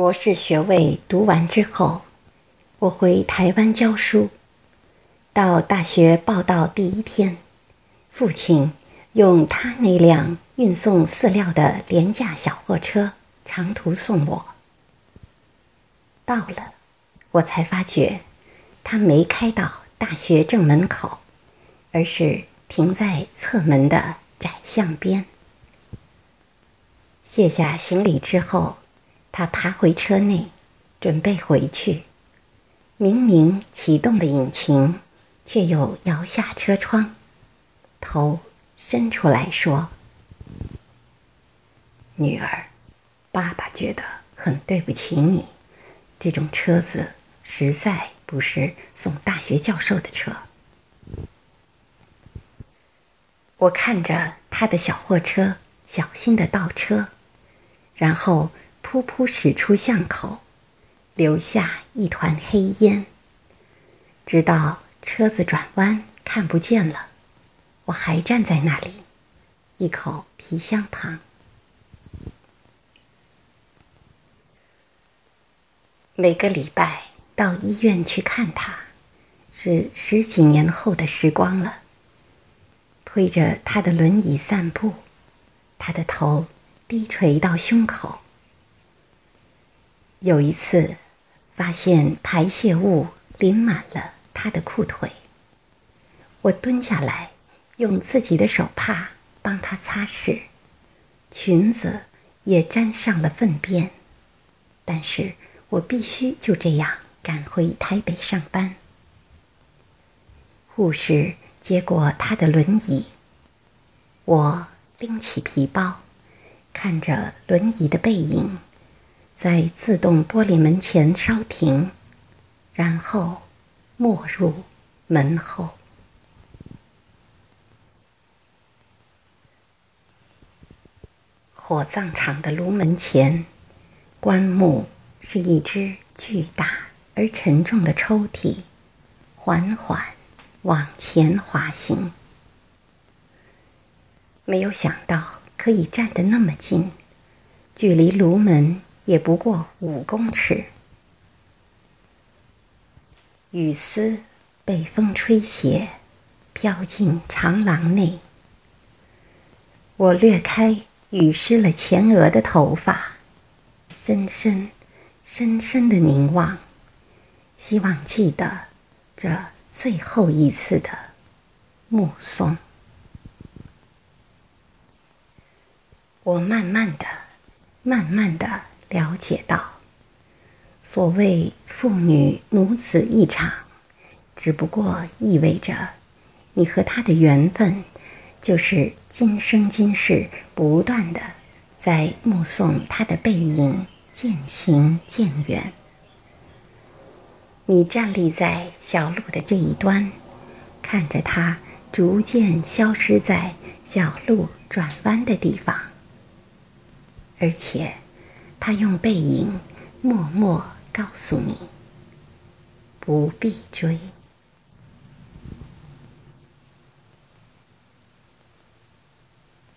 博士学位读完之后，我回台湾教书。到大学报到第一天，父亲用他那辆运送饲料的廉价小货车长途送我。到了，我才发觉，他没开到大学正门口，而是停在侧门的窄巷边。卸下行李之后。他爬回车内，准备回去。明明启动的引擎，却又摇下车窗，头伸出来说：“女儿，爸爸觉得很对不起你。这种车子实在不是送大学教授的车。”我看着他的小货车小心的倒车，然后。噗噗驶出巷口，留下一团黑烟。直到车子转弯看不见了，我还站在那里，一口皮箱旁。每个礼拜到医院去看他，是十几年后的时光了。推着他的轮椅散步，他的头低垂到胸口。有一次，发现排泄物淋满了他的裤腿。我蹲下来，用自己的手帕帮他擦拭，裙子也沾上了粪便。但是我必须就这样赶回台北上班。护士接过他的轮椅，我拎起皮包，看着轮椅的背影。在自动玻璃门前稍停，然后没入门后。火葬场的炉门前，棺木是一只巨大而沉重的抽屉，缓缓往前滑行。没有想到可以站得那么近，距离炉门。也不过五公尺，雨丝被风吹斜，飘进长廊内。我掠开雨湿了前额的头发，深深、深深的凝望，希望记得这最后一次的目送。我慢慢的、慢慢的。了解到，所谓父女母子一场，只不过意味着你和他的缘分，就是今生今世不断的在目送他的背影渐行渐远。你站立在小路的这一端，看着他逐渐消失在小路转弯的地方，而且。他用背影默默告诉你：不必追。